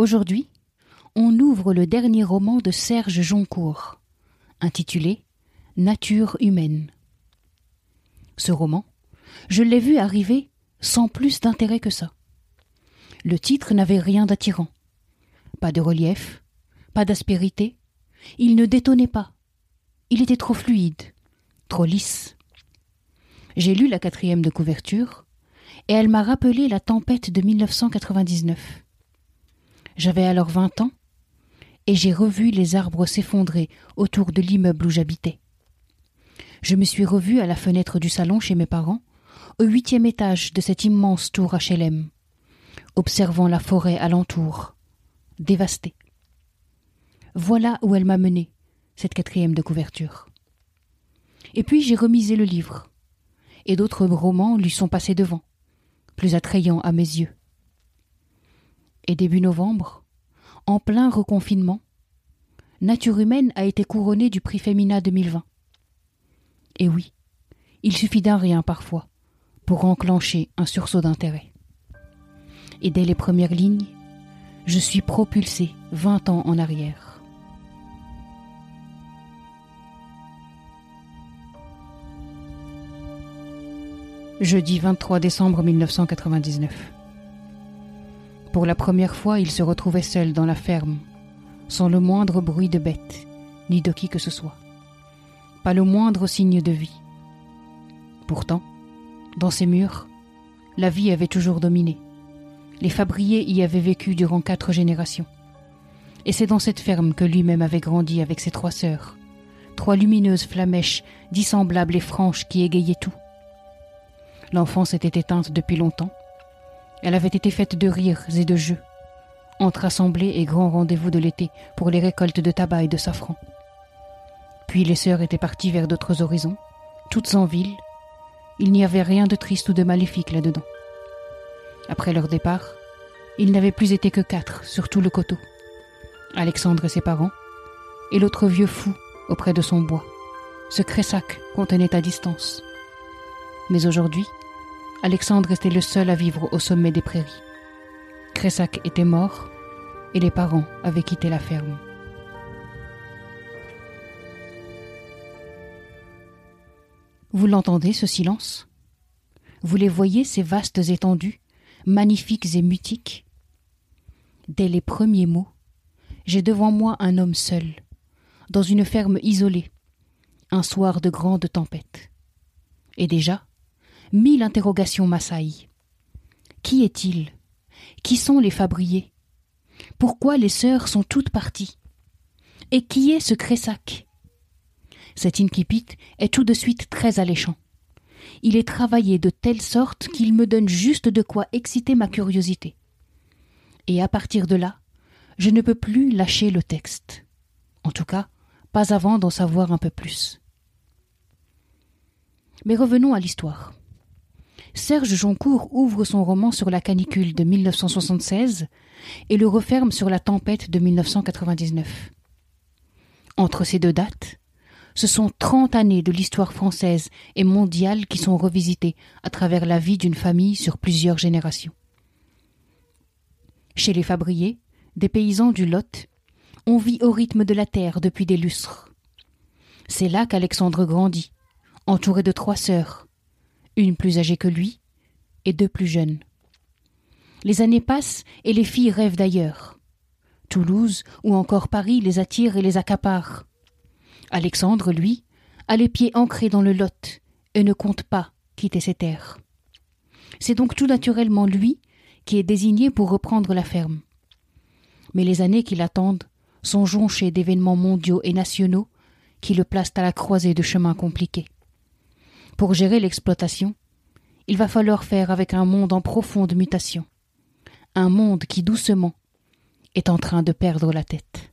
Aujourd'hui, on ouvre le dernier roman de Serge Joncourt, intitulé Nature humaine. Ce roman, je l'ai vu arriver sans plus d'intérêt que ça. Le titre n'avait rien d'attirant. Pas de relief, pas d'aspérité. Il ne détonnait pas. Il était trop fluide, trop lisse. J'ai lu la quatrième de couverture, et elle m'a rappelé la tempête de 1999. J'avais alors vingt ans, et j'ai revu les arbres s'effondrer autour de l'immeuble où j'habitais. Je me suis revu à la fenêtre du salon chez mes parents, au huitième étage de cette immense tour HLM, observant la forêt alentour, dévastée. Voilà où elle m'a mené, cette quatrième de couverture. Et puis j'ai remisé le livre, et d'autres romans lui sont passés devant, plus attrayants à mes yeux. Et début novembre, en plein reconfinement, Nature humaine a été couronnée du prix Femina 2020. Et oui, il suffit d'un rien parfois pour enclencher un sursaut d'intérêt. Et dès les premières lignes, je suis propulsé vingt ans en arrière. Jeudi 23 décembre 1999. Pour la première fois, il se retrouvait seul dans la ferme, sans le moindre bruit de bête, ni de qui que ce soit. Pas le moindre signe de vie. Pourtant, dans ces murs, la vie avait toujours dominé. Les fabriers y avaient vécu durant quatre générations. Et c'est dans cette ferme que lui-même avait grandi avec ses trois sœurs, trois lumineuses flamèches, dissemblables et franches qui égayaient tout. L'enfance était éteinte depuis longtemps, elle avait été faite de rires et de jeux, entre assemblées et grands rendez-vous de l'été pour les récoltes de tabac et de safran. Puis les sœurs étaient parties vers d'autres horizons, toutes en ville. Il n'y avait rien de triste ou de maléfique là-dedans. Après leur départ, ils n'avaient plus été que quatre sur tout le coteau. Alexandre et ses parents, et l'autre vieux fou auprès de son bois. Ce Cressac qu'on tenait à distance. Mais aujourd'hui, Alexandre était le seul à vivre au sommet des prairies. Cressac était mort et les parents avaient quitté la ferme. Vous l'entendez, ce silence? Vous les voyez, ces vastes étendues, magnifiques et mutiques? Dès les premiers mots, j'ai devant moi un homme seul, dans une ferme isolée, un soir de grande tempête. Et déjà, mille interrogations m'assaillent. Qui est-il? Qui sont les fabriers? Pourquoi les sœurs sont toutes parties? Et qui est ce Cressac? Cet incipit est tout de suite très alléchant. Il est travaillé de telle sorte qu'il me donne juste de quoi exciter ma curiosité. Et à partir de là, je ne peux plus lâcher le texte. En tout cas, pas avant d'en savoir un peu plus. Mais revenons à l'histoire. Serge Joncourt ouvre son roman sur la canicule de 1976 et le referme sur la tempête de 1999. Entre ces deux dates, ce sont trente années de l'histoire française et mondiale qui sont revisitées à travers la vie d'une famille sur plusieurs générations. Chez les Fabriers, des paysans du Lot, on vit au rythme de la terre depuis des lustres. C'est là qu'Alexandre grandit, entouré de trois sœurs, une plus âgée que lui et deux plus jeunes. Les années passent et les filles rêvent d'ailleurs. Toulouse ou encore Paris les attire et les accapare. Alexandre, lui, a les pieds ancrés dans le Lot et ne compte pas quitter ses terres. C'est donc tout naturellement lui qui est désigné pour reprendre la ferme. Mais les années qui l'attendent sont jonchées d'événements mondiaux et nationaux qui le placent à la croisée de chemins compliqués. Pour gérer l'exploitation, il va falloir faire avec un monde en profonde mutation, un monde qui doucement est en train de perdre la tête.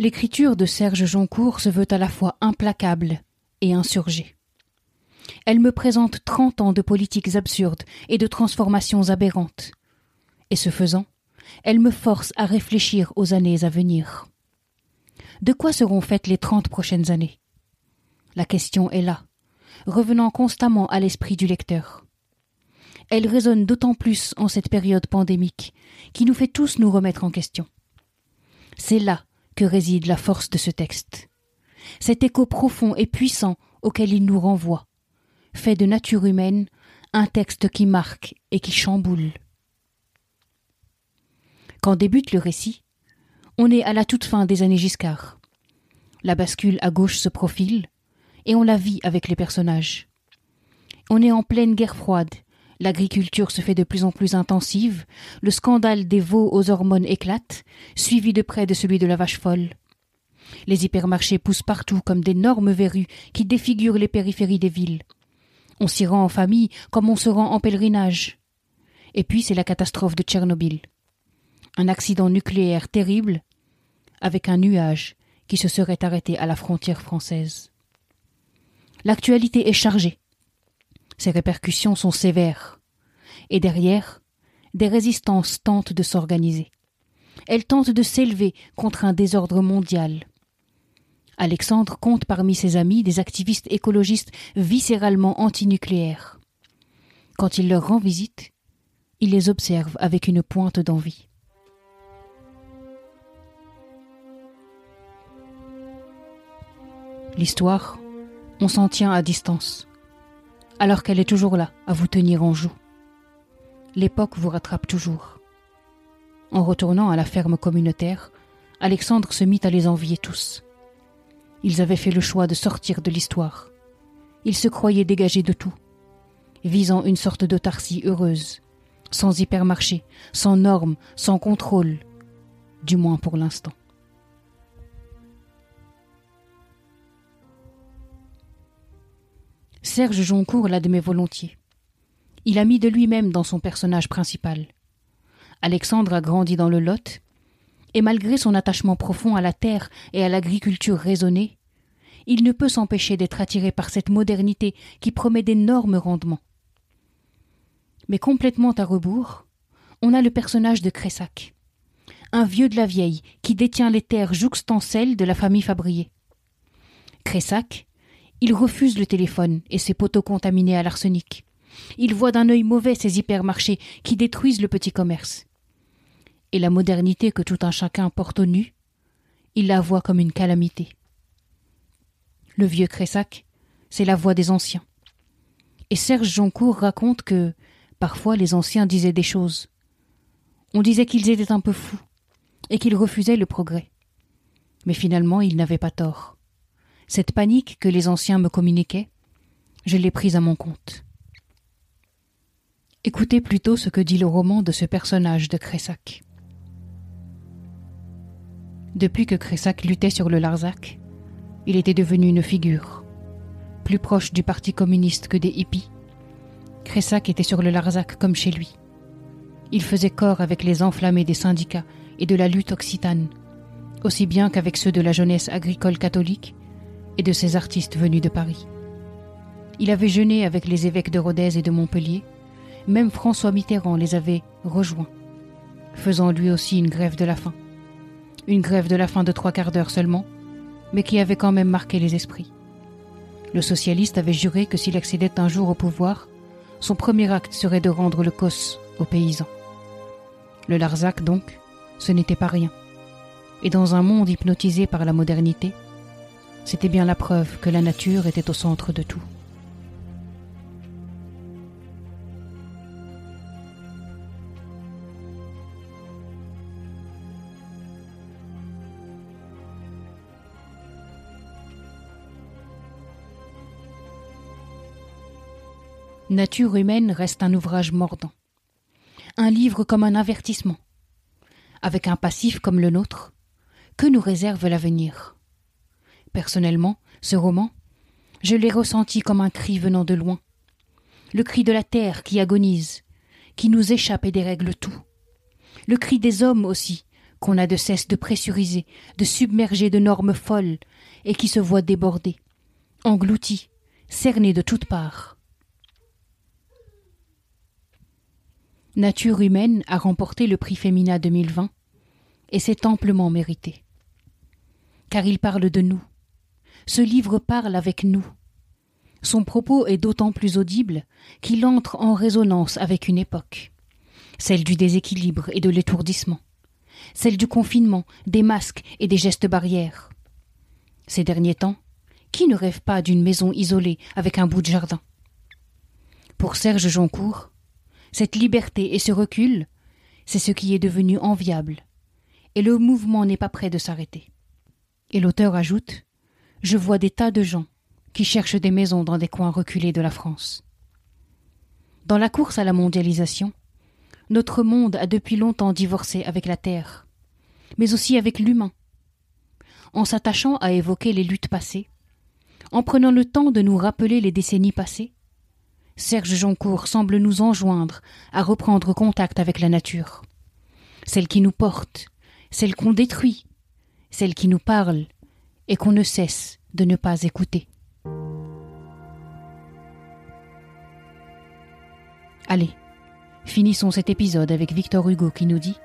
L'écriture de Serge Joncourt se veut à la fois implacable et insurgée. Elle me présente trente ans de politiques absurdes et de transformations aberrantes. Et ce faisant, elle me force à réfléchir aux années à venir. De quoi seront faites les trente prochaines années? La question est là, revenant constamment à l'esprit du lecteur. Elle résonne d'autant plus en cette période pandémique qui nous fait tous nous remettre en question. C'est là réside la force de ce texte. Cet écho profond et puissant auquel il nous renvoie, fait de nature humaine un texte qui marque et qui chamboule. Quand débute le récit, on est à la toute fin des années Giscard. La bascule à gauche se profile, et on la vit avec les personnages. On est en pleine guerre froide, L'agriculture se fait de plus en plus intensive, le scandale des veaux aux hormones éclate, suivi de près de celui de la vache folle. Les hypermarchés poussent partout comme d'énormes verrues qui défigurent les périphéries des villes. On s'y rend en famille comme on se rend en pèlerinage. Et puis c'est la catastrophe de Tchernobyl. Un accident nucléaire terrible avec un nuage qui se serait arrêté à la frontière française. L'actualité est chargée. Ses répercussions sont sévères. Et derrière, des résistances tentent de s'organiser. Elles tentent de s'élever contre un désordre mondial. Alexandre compte parmi ses amis des activistes écologistes viscéralement antinucléaires. Quand il leur rend visite, il les observe avec une pointe d'envie. L'histoire, on s'en tient à distance alors qu'elle est toujours là, à vous tenir en joue. L'époque vous rattrape toujours. En retournant à la ferme communautaire, Alexandre se mit à les envier tous. Ils avaient fait le choix de sortir de l'histoire. Ils se croyaient dégagés de tout, visant une sorte d'autarcie heureuse, sans hypermarché, sans normes, sans contrôle, du moins pour l'instant. Serge Joncourt l'admet volontiers. Il a mis de lui-même dans son personnage principal. Alexandre a grandi dans le Lot, et malgré son attachement profond à la terre et à l'agriculture raisonnée, il ne peut s'empêcher d'être attiré par cette modernité qui promet d'énormes rendements. Mais complètement à rebours, on a le personnage de Cressac, un vieux de la vieille qui détient les terres jouxtant celles de la famille Fabrier. Cressac, il refuse le téléphone et ses poteaux contaminés à l'arsenic. Il voit d'un œil mauvais ces hypermarchés qui détruisent le petit commerce. Et la modernité que tout un chacun porte au nu, il la voit comme une calamité. Le vieux Cressac, c'est la voix des anciens. Et Serge Joncourt raconte que, parfois, les anciens disaient des choses. On disait qu'ils étaient un peu fous, et qu'ils refusaient le progrès. Mais finalement, ils n'avaient pas tort. Cette panique que les anciens me communiquaient, je l'ai prise à mon compte. Écoutez plutôt ce que dit le roman de ce personnage de Cressac. Depuis que Cressac luttait sur le Larzac, il était devenu une figure, plus proche du Parti communiste que des hippies. Cressac était sur le Larzac comme chez lui. Il faisait corps avec les enflammés des syndicats et de la lutte occitane, aussi bien qu'avec ceux de la jeunesse agricole catholique et de ses artistes venus de Paris. Il avait jeûné avec les évêques de Rodez et de Montpellier, même François Mitterrand les avait rejoints, faisant lui aussi une grève de la faim. Une grève de la faim de trois quarts d'heure seulement, mais qui avait quand même marqué les esprits. Le socialiste avait juré que s'il accédait un jour au pouvoir, son premier acte serait de rendre le cos aux paysans. Le Larzac, donc, ce n'était pas rien. Et dans un monde hypnotisé par la modernité, c'était bien la preuve que la nature était au centre de tout. Nature humaine reste un ouvrage mordant. Un livre comme un avertissement. Avec un passif comme le nôtre, que nous réserve l'avenir? Personnellement, ce roman, je l'ai ressenti comme un cri venant de loin. Le cri de la terre qui agonise, qui nous échappe et dérègle tout. Le cri des hommes aussi, qu'on a de cesse de pressuriser, de submerger de normes folles, et qui se voient débordés, engloutis, cernés de toutes parts. Nature humaine a remporté le prix Femina 2020 et c'est amplement mérité. Car il parle de nous. Ce livre parle avec nous. Son propos est d'autant plus audible qu'il entre en résonance avec une époque, celle du déséquilibre et de l'étourdissement, celle du confinement, des masques et des gestes barrières. Ces derniers temps, qui ne rêve pas d'une maison isolée avec un bout de jardin? Pour Serge Joncourt, cette liberté et ce recul, c'est ce qui est devenu enviable, et le mouvement n'est pas prêt de s'arrêter. Et l'auteur ajoute Je vois des tas de gens qui cherchent des maisons dans des coins reculés de la France. Dans la course à la mondialisation, notre monde a depuis longtemps divorcé avec la Terre, mais aussi avec l'humain. En s'attachant à évoquer les luttes passées, en prenant le temps de nous rappeler les décennies passées, Serge Joncourt semble nous enjoindre à reprendre contact avec la nature. Celle qui nous porte, celle qu'on détruit, celle qui nous parle et qu'on ne cesse de ne pas écouter. Allez, finissons cet épisode avec Victor Hugo qui nous dit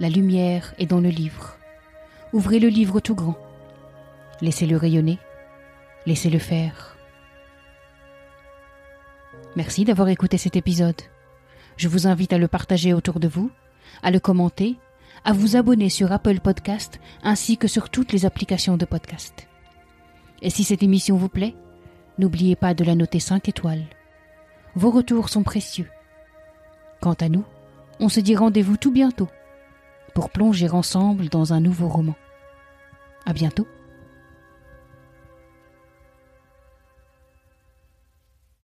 La lumière est dans le livre. Ouvrez le livre tout grand. Laissez-le rayonner. Laissez-le faire. Merci d'avoir écouté cet épisode. Je vous invite à le partager autour de vous, à le commenter, à vous abonner sur Apple Podcast ainsi que sur toutes les applications de podcast. Et si cette émission vous plaît, n'oubliez pas de la noter 5 étoiles. Vos retours sont précieux. Quant à nous, on se dit rendez-vous tout bientôt pour plonger ensemble dans un nouveau roman. À bientôt.